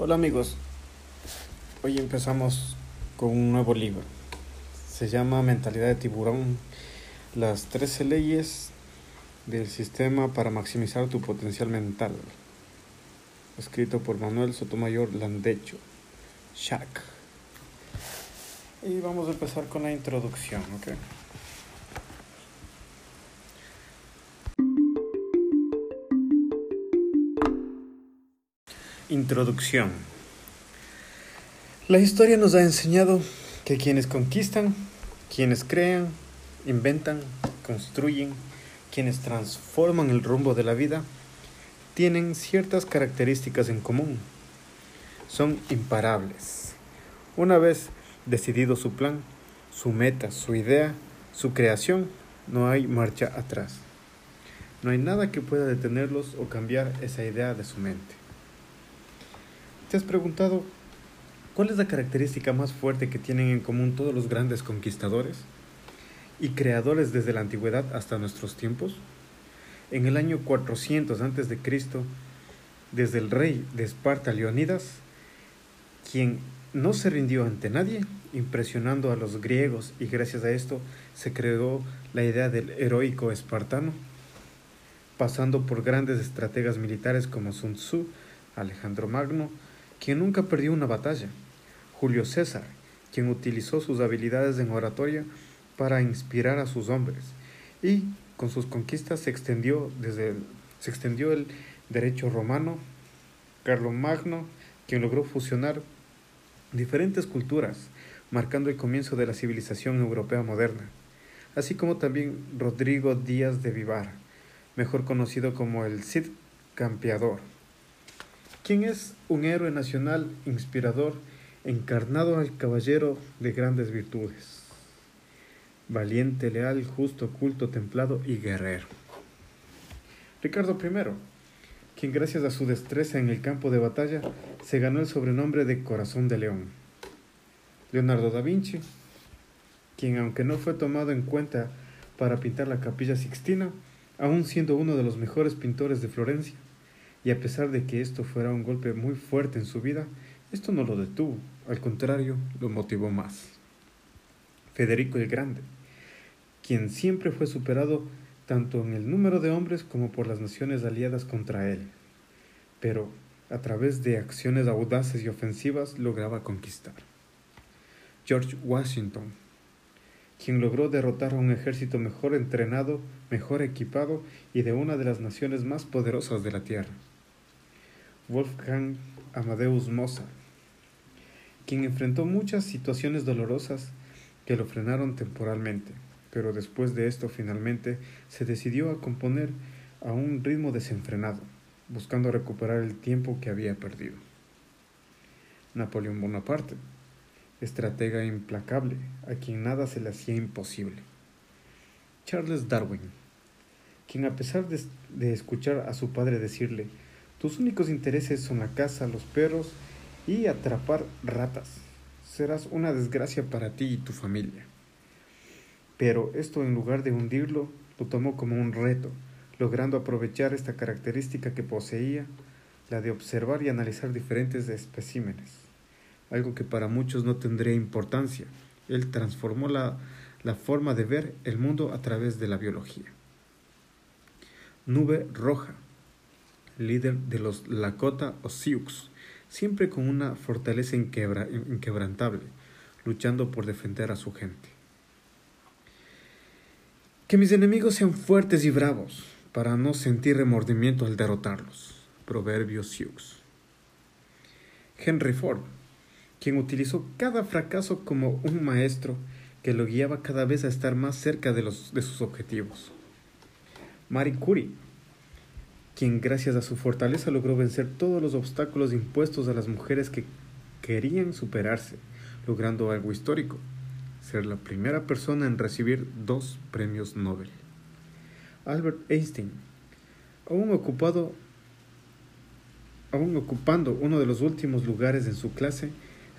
Hola amigos, hoy empezamos con un nuevo libro. Se llama Mentalidad de tiburón, las 13 leyes del sistema para maximizar tu potencial mental. Escrito por Manuel Sotomayor Landecho, Shack. Y vamos a empezar con la introducción, ¿ok? Introducción. La historia nos ha enseñado que quienes conquistan, quienes crean, inventan, construyen, quienes transforman el rumbo de la vida, tienen ciertas características en común. Son imparables. Una vez decidido su plan, su meta, su idea, su creación, no hay marcha atrás. No hay nada que pueda detenerlos o cambiar esa idea de su mente. ¿Te has preguntado cuál es la característica más fuerte que tienen en común todos los grandes conquistadores y creadores desde la antigüedad hasta nuestros tiempos? En el año 400 a.C., desde el rey de Esparta Leonidas, quien no se rindió ante nadie, impresionando a los griegos y gracias a esto se creó la idea del heroico espartano, pasando por grandes estrategas militares como Sun Tzu, Alejandro Magno, quien nunca perdió una batalla, Julio César, quien utilizó sus habilidades en oratoria para inspirar a sus hombres, y con sus conquistas se extendió, desde el, se extendió el derecho romano, Magno, quien logró fusionar diferentes culturas, marcando el comienzo de la civilización europea moderna, así como también Rodrigo Díaz de Vivar, mejor conocido como el Cid Campeador ¿Quién es un héroe nacional inspirador, encarnado al caballero de grandes virtudes. Valiente, leal, justo, culto, templado y guerrero. Ricardo I, quien gracias a su destreza en el campo de batalla se ganó el sobrenombre de Corazón de León. Leonardo da Vinci, quien aunque no fue tomado en cuenta para pintar la capilla Sixtina, aún siendo uno de los mejores pintores de Florencia, y a pesar de que esto fuera un golpe muy fuerte en su vida, esto no lo detuvo, al contrario, lo motivó más. Federico el Grande, quien siempre fue superado tanto en el número de hombres como por las naciones aliadas contra él, pero a través de acciones audaces y ofensivas lograba conquistar. George Washington, quien logró derrotar a un ejército mejor entrenado, mejor equipado y de una de las naciones más poderosas de la Tierra. Wolfgang Amadeus Mozart, quien enfrentó muchas situaciones dolorosas que lo frenaron temporalmente, pero después de esto finalmente se decidió a componer a un ritmo desenfrenado, buscando recuperar el tiempo que había perdido. Napoleón Bonaparte, estratega implacable, a quien nada se le hacía imposible. Charles Darwin, quien a pesar de, de escuchar a su padre decirle tus únicos intereses son la caza, los perros y atrapar ratas. Serás una desgracia para ti y tu familia. Pero esto en lugar de hundirlo, lo tomó como un reto, logrando aprovechar esta característica que poseía, la de observar y analizar diferentes especímenes, algo que para muchos no tendría importancia. Él transformó la, la forma de ver el mundo a través de la biología. Nube roja líder de los Lakota o Sioux, siempre con una fortaleza inquebrantable, luchando por defender a su gente. Que mis enemigos sean fuertes y bravos, para no sentir remordimiento al derrotarlos. Proverbio Sioux. Henry Ford, quien utilizó cada fracaso como un maestro que lo guiaba cada vez a estar más cerca de, los, de sus objetivos. Marie Curie, quien gracias a su fortaleza logró vencer todos los obstáculos impuestos a las mujeres que querían superarse, logrando algo histórico, ser la primera persona en recibir dos premios Nobel. Albert Einstein, aún ocupado aún ocupando uno de los últimos lugares en su clase,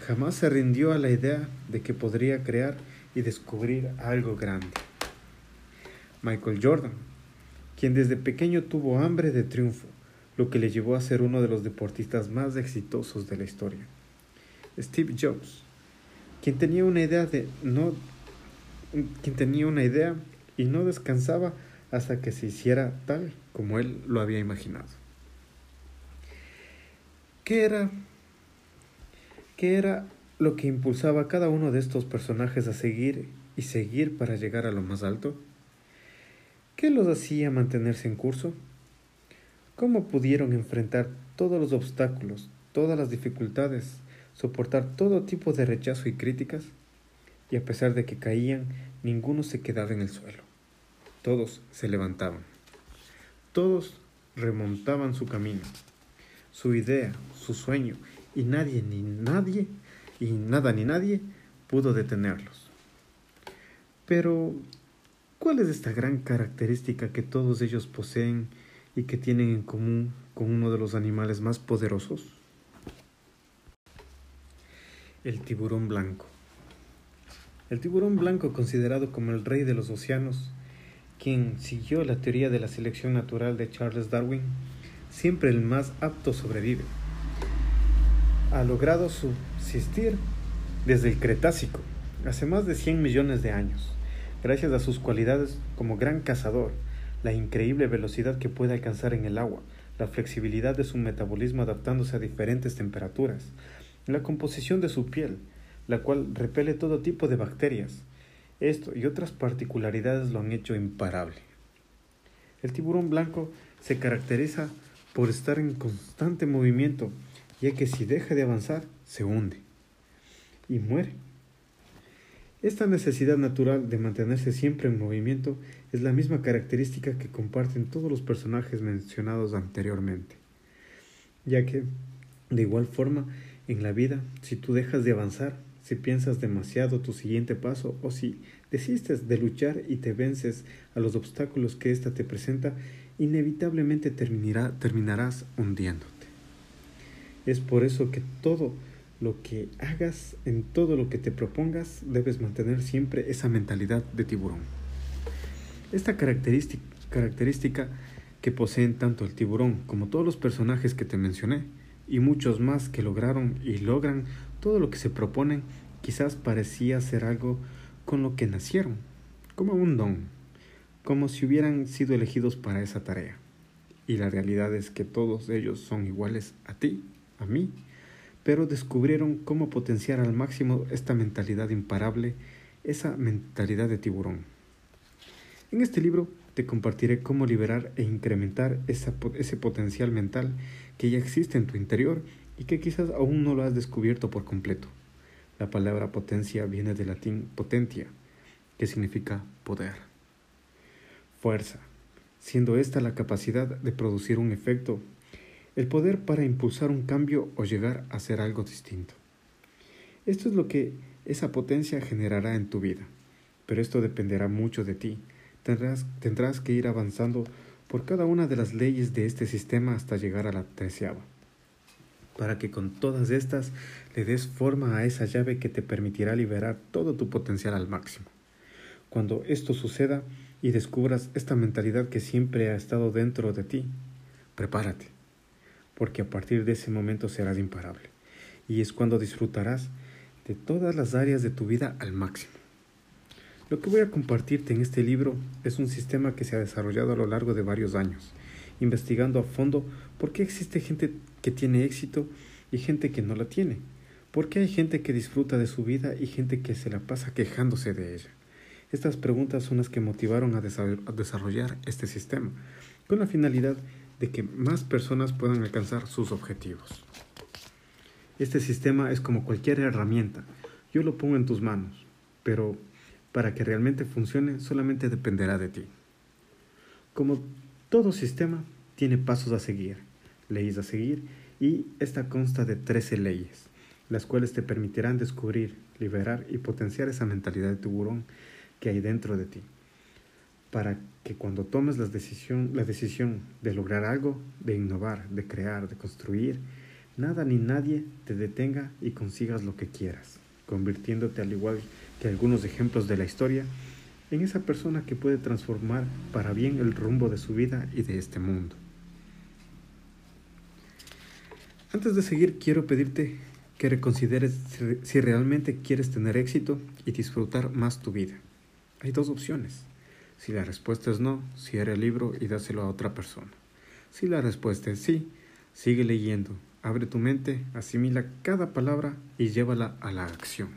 jamás se rindió a la idea de que podría crear y descubrir algo grande. Michael Jordan, quien desde pequeño tuvo hambre de triunfo, lo que le llevó a ser uno de los deportistas más exitosos de la historia. Steve Jobs, quien tenía una idea de no quien tenía una idea y no descansaba hasta que se hiciera tal como él lo había imaginado. ¿Qué era qué era lo que impulsaba a cada uno de estos personajes a seguir y seguir para llegar a lo más alto? ¿Qué los hacía mantenerse en curso? ¿Cómo pudieron enfrentar todos los obstáculos, todas las dificultades, soportar todo tipo de rechazo y críticas? Y a pesar de que caían, ninguno se quedaba en el suelo. Todos se levantaban. Todos remontaban su camino, su idea, su sueño, y nadie ni nadie, y nada ni nadie pudo detenerlos. Pero, ¿cuál es esta gran característica que todos ellos poseen y que tienen en común con uno de los animales más poderosos? El tiburón blanco. El tiburón blanco, considerado como el rey de los océanos, quien siguió la teoría de la selección natural de Charles Darwin, siempre el más apto sobrevive. Ha logrado subsistir desde el Cretácico, hace más de 100 millones de años gracias a sus cualidades como gran cazador, la increíble velocidad que puede alcanzar en el agua, la flexibilidad de su metabolismo adaptándose a diferentes temperaturas, la composición de su piel, la cual repele todo tipo de bacterias. Esto y otras particularidades lo han hecho imparable. El tiburón blanco se caracteriza por estar en constante movimiento, ya que si deja de avanzar, se hunde y muere. Esta necesidad natural de mantenerse siempre en movimiento es la misma característica que comparten todos los personajes mencionados anteriormente, ya que, de igual forma, en la vida, si tú dejas de avanzar, si piensas demasiado tu siguiente paso o si desistes de luchar y te vences a los obstáculos que ésta te presenta, inevitablemente terminará, terminarás hundiéndote. Es por eso que todo lo que hagas, en todo lo que te propongas, debes mantener siempre esa mentalidad de tiburón. Esta característica, que poseen tanto el tiburón como todos los personajes que te mencioné, y muchos más que lograron y logran todo lo que se proponen, quizás parecía ser algo con lo que nacieron, como un don, como si hubieran sido elegidos para esa tarea. Y la realidad es que todos ellos son iguales a ti, a mí, pero descubrieron cómo potenciar al máximo esta mentalidad imparable, esa mentalidad de tiburón. En este libro te compartiré cómo liberar e incrementar ese potencial mental que ya existe en tu interior y que quizás aún no lo has descubierto por completo. La palabra potencia viene del latín potentia, que significa poder. Fuerza, siendo esta la capacidad de producir un efecto el poder para impulsar un cambio o llegar a hacer algo distinto. Esto es lo que esa potencia generará en tu vida, pero esto dependerá mucho de ti. Tendrás, tendrás que ir avanzando por cada una de las leyes de este sistema hasta llegar a la treceava, para que con todas estas le des forma a esa llave que te permitirá liberar todo tu potencial al máximo. Cuando esto suceda y descubras esta mentalidad que siempre ha estado dentro de ti, prepárate porque a partir de ese momento serás imparable. Y es cuando disfrutarás de todas las áreas de tu vida al máximo. Lo que voy a compartirte en este libro es un sistema que se ha desarrollado a lo largo de varios años, investigando a fondo por qué existe gente que tiene éxito y gente que no la tiene. ¿Por qué hay gente que disfruta de su vida y gente que se la pasa quejándose de ella? Estas preguntas son las que motivaron a desarrollar este sistema, con la finalidad de que más personas puedan alcanzar sus objetivos. Este sistema es como cualquier herramienta. Yo lo pongo en tus manos, pero para que realmente funcione solamente dependerá de ti. Como todo sistema, tiene pasos a seguir, leyes a seguir y esta consta de 13 leyes, las cuales te permitirán descubrir, liberar y potenciar esa mentalidad de tiburón que hay dentro de ti para que cuando tomes la decisión, la decisión de lograr algo, de innovar, de crear, de construir, nada ni nadie te detenga y consigas lo que quieras, convirtiéndote al igual que algunos ejemplos de la historia, en esa persona que puede transformar para bien el rumbo de su vida y de este mundo. Antes de seguir, quiero pedirte que reconsideres si realmente quieres tener éxito y disfrutar más tu vida. Hay dos opciones. Si la respuesta es no, cierra el libro y dáselo a otra persona. Si la respuesta es sí, sigue leyendo, abre tu mente, asimila cada palabra y llévala a la acción.